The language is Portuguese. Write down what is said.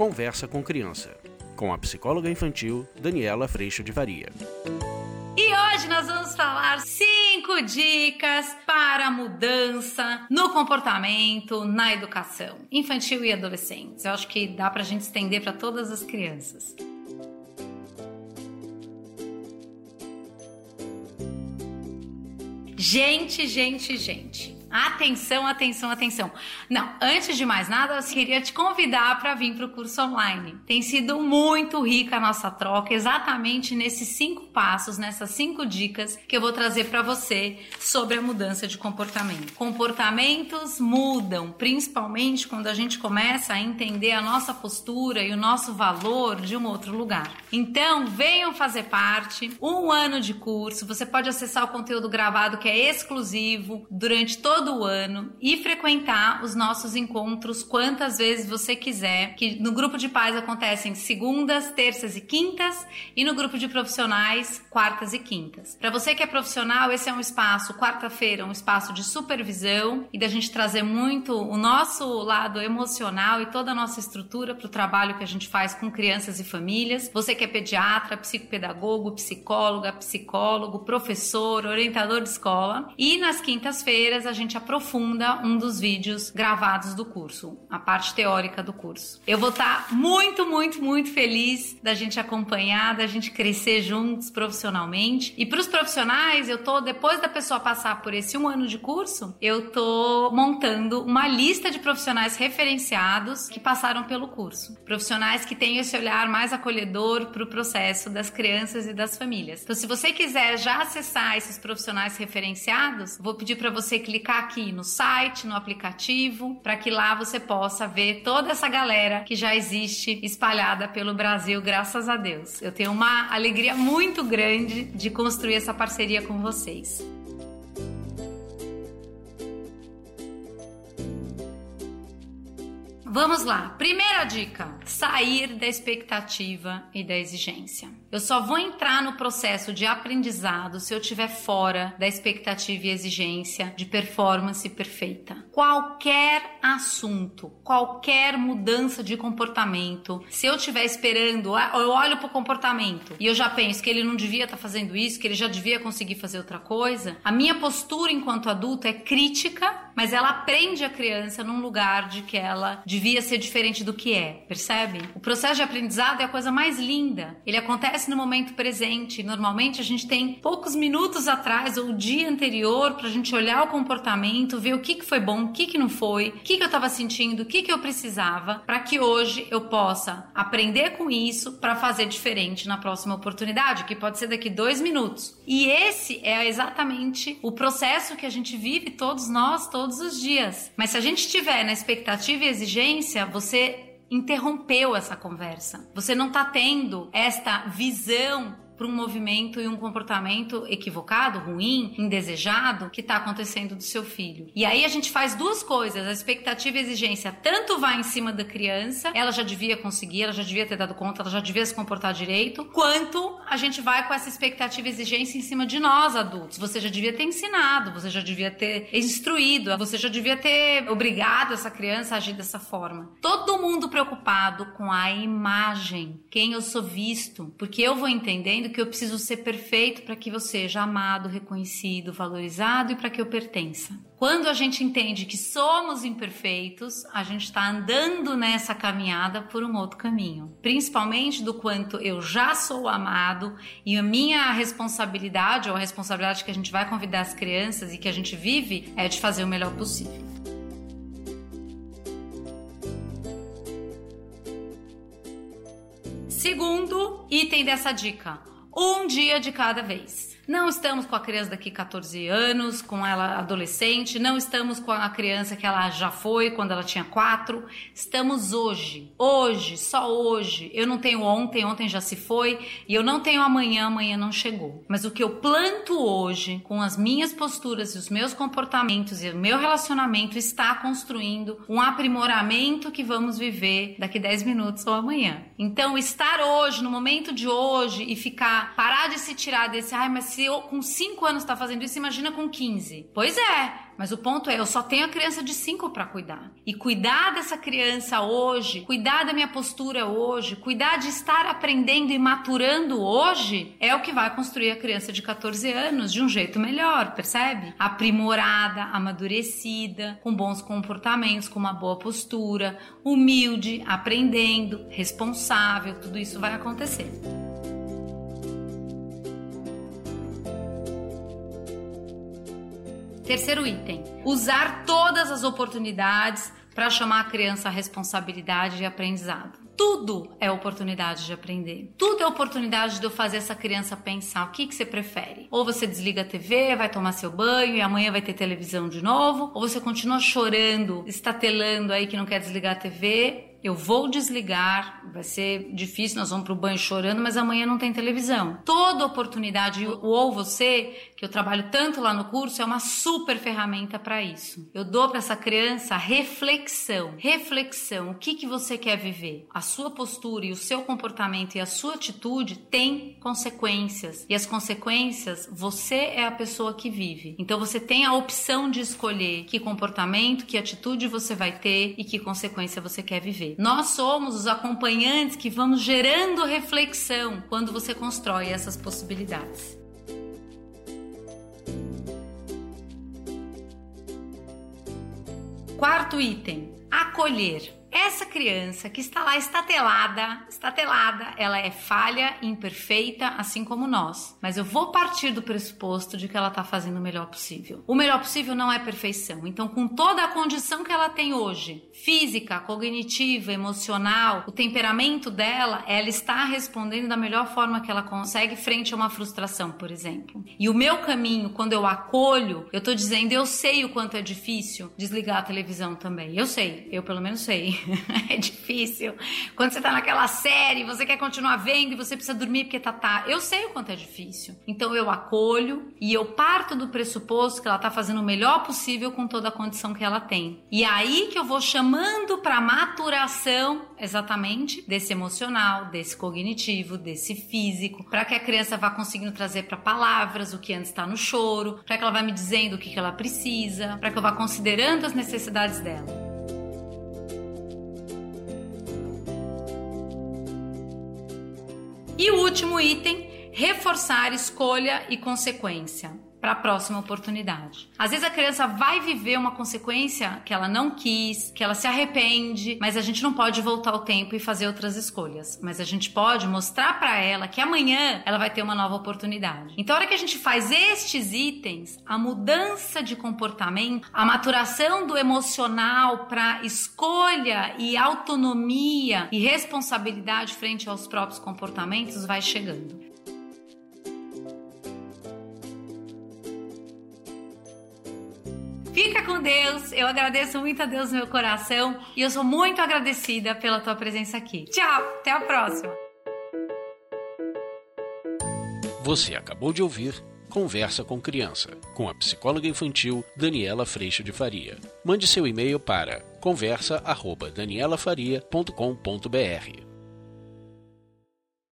Conversa com Criança, com a psicóloga infantil Daniela Freixo de Varia. E hoje nós vamos falar cinco dicas para mudança no comportamento, na educação infantil e adolescentes. Eu acho que dá para a gente estender para todas as crianças. Gente, gente, gente. Atenção, atenção, atenção. Não, antes de mais nada, eu queria te convidar para vir para o curso online. Tem sido muito rica a nossa troca, exatamente nesses cinco passos, nessas cinco dicas que eu vou trazer para você sobre a mudança de comportamento. Comportamentos mudam, principalmente quando a gente começa a entender a nossa postura e o nosso valor de um outro lugar. Então, venham fazer parte. Um ano de curso, você pode acessar o conteúdo gravado que é exclusivo durante todo todo ano e frequentar os nossos encontros quantas vezes você quiser, que no grupo de pais acontecem segundas, terças e quintas e no grupo de profissionais quartas e quintas. Para você que é profissional, esse é um espaço, quarta-feira, um espaço de supervisão e da gente trazer muito o nosso lado emocional e toda a nossa estrutura para o trabalho que a gente faz com crianças e famílias. Você que é pediatra, psicopedagogo, psicóloga, psicólogo, professor, orientador de escola. E nas quintas-feiras a gente gente aprofunda um dos vídeos gravados do curso, a parte teórica do curso. Eu vou estar tá muito, muito, muito feliz da gente acompanhar, da gente crescer juntos profissionalmente. E para os profissionais, eu tô depois da pessoa passar por esse um ano de curso, eu tô montando uma lista de profissionais referenciados que passaram pelo curso, profissionais que têm esse olhar mais acolhedor para o processo das crianças e das famílias. Então, se você quiser já acessar esses profissionais referenciados, vou pedir para você clicar aqui no site, no aplicativo, para que lá você possa ver toda essa galera que já existe espalhada pelo Brasil, graças a Deus. Eu tenho uma alegria muito grande de construir essa parceria com vocês. Vamos lá. Primeira dica: sair da expectativa e da exigência. Eu só vou entrar no processo de aprendizado se eu estiver fora da expectativa e exigência de performance perfeita. Qualquer assunto, qualquer mudança de comportamento, se eu estiver esperando, ah, eu olho para o comportamento e eu já penso que ele não devia estar tá fazendo isso, que ele já devia conseguir fazer outra coisa, a minha postura enquanto adulto é crítica, mas ela aprende a criança num lugar de que ela devia ser diferente do que é, percebe? O processo de aprendizado é a coisa mais linda. Ele acontece no momento presente. Normalmente a gente tem poucos minutos atrás ou o dia anterior para a gente olhar o comportamento, ver o que, que foi bom, o que, que não foi, o que, que eu estava sentindo, o que, que eu precisava, para que hoje eu possa aprender com isso para fazer diferente na próxima oportunidade, que pode ser daqui dois minutos. E esse é exatamente o processo que a gente vive todos nós todos os dias. Mas se a gente estiver na expectativa e exigência, você interrompeu essa conversa. Você não está tendo esta visão para um movimento e um comportamento equivocado, ruim, indesejado que está acontecendo do seu filho. E aí a gente faz duas coisas: a expectativa e a exigência tanto vai em cima da criança, ela já devia conseguir, ela já devia ter dado conta, ela já devia se comportar direito, quanto a gente vai com essa expectativa e exigência em cima de nós adultos. Você já devia ter ensinado, você já devia ter instruído, você já devia ter obrigado essa criança a agir dessa forma. Todo mundo preocupado com a imagem, quem eu sou visto, porque eu vou entendendo que eu preciso ser perfeito para que eu seja amado, reconhecido, valorizado e para que eu pertença. Quando a gente entende que somos imperfeitos, a gente está andando nessa caminhada por um outro caminho. Principalmente do quanto eu já sou amado e a minha responsabilidade, ou a responsabilidade que a gente vai convidar as crianças e que a gente vive, é de fazer o melhor possível. Segundo item dessa dica: um dia de cada vez. Não estamos com a criança daqui 14 anos, com ela adolescente, não estamos com a criança que ela já foi quando ela tinha 4. Estamos hoje. Hoje, só hoje. Eu não tenho ontem, ontem já se foi, e eu não tenho amanhã, amanhã não chegou. Mas o que eu planto hoje, com as minhas posturas e os meus comportamentos e o meu relacionamento, está construindo um aprimoramento que vamos viver daqui 10 minutos ou amanhã. Então, estar hoje, no momento de hoje, e ficar, parar de se tirar desse, ai, mas se eu com 5 anos está fazendo isso, imagina com 15. Pois é, mas o ponto é, eu só tenho a criança de 5 para cuidar. E cuidar dessa criança hoje, cuidar da minha postura hoje, cuidar de estar aprendendo e maturando hoje, é o que vai construir a criança de 14 anos de um jeito melhor, percebe? Aprimorada, amadurecida, com bons comportamentos, com uma boa postura, humilde, aprendendo, responsável, tudo isso vai acontecer. Terceiro item: usar todas as oportunidades para chamar a criança à responsabilidade e aprendizado. Tudo é oportunidade de aprender. Tudo é oportunidade de eu fazer essa criança pensar o que, que você prefere. Ou você desliga a TV, vai tomar seu banho e amanhã vai ter televisão de novo. Ou você continua chorando, estatelando aí que não quer desligar a TV eu vou desligar, vai ser difícil, nós vamos pro banho chorando, mas amanhã não tem televisão. Toda oportunidade, o Ou Você, que eu trabalho tanto lá no curso, é uma super ferramenta para isso. Eu dou para essa criança reflexão. Reflexão, o que, que você quer viver? A sua postura e o seu comportamento e a sua atitude tem consequências. E as consequências, você é a pessoa que vive. Então você tem a opção de escolher que comportamento, que atitude você vai ter e que consequência você quer viver. Nós somos os acompanhantes que vamos gerando reflexão quando você constrói essas possibilidades. Quarto item: acolher. Essa criança que está lá estatelada, estatelada, ela é falha, imperfeita, assim como nós. Mas eu vou partir do pressuposto de que ela está fazendo o melhor possível. O melhor possível não é perfeição. Então, com toda a condição que ela tem hoje, física, cognitiva, emocional, o temperamento dela, ela está respondendo da melhor forma que ela consegue frente a uma frustração, por exemplo. E o meu caminho, quando eu acolho, eu estou dizendo, eu sei o quanto é difícil desligar a televisão também. Eu sei, eu pelo menos sei. é difícil. Quando você tá naquela série, você quer continuar vendo e você precisa dormir porque tá tá. Eu sei o quanto é difícil. Então eu acolho e eu parto do pressuposto que ela tá fazendo o melhor possível com toda a condição que ela tem. E é aí que eu vou chamando para maturação exatamente desse emocional, desse cognitivo, desse físico, para que a criança vá conseguindo trazer para palavras o que antes está no choro, para que ela vá me dizendo o que, que ela precisa, para que eu vá considerando as necessidades dela. E o último item, reforçar escolha e consequência para a próxima oportunidade. Às vezes a criança vai viver uma consequência que ela não quis, que ela se arrepende, mas a gente não pode voltar o tempo e fazer outras escolhas. Mas a gente pode mostrar para ela que amanhã ela vai ter uma nova oportunidade. Então, a hora que a gente faz estes itens, a mudança de comportamento, a maturação do emocional para escolha e autonomia e responsabilidade frente aos próprios comportamentos vai chegando. Fica com Deus. Eu agradeço muito a Deus no meu coração e eu sou muito agradecida pela tua presença aqui. Tchau, até a próxima. Você acabou de ouvir Conversa com Criança, com a psicóloga infantil Daniela Freixo de Faria. Mande seu e-mail para conversa@danielafaria.com.br.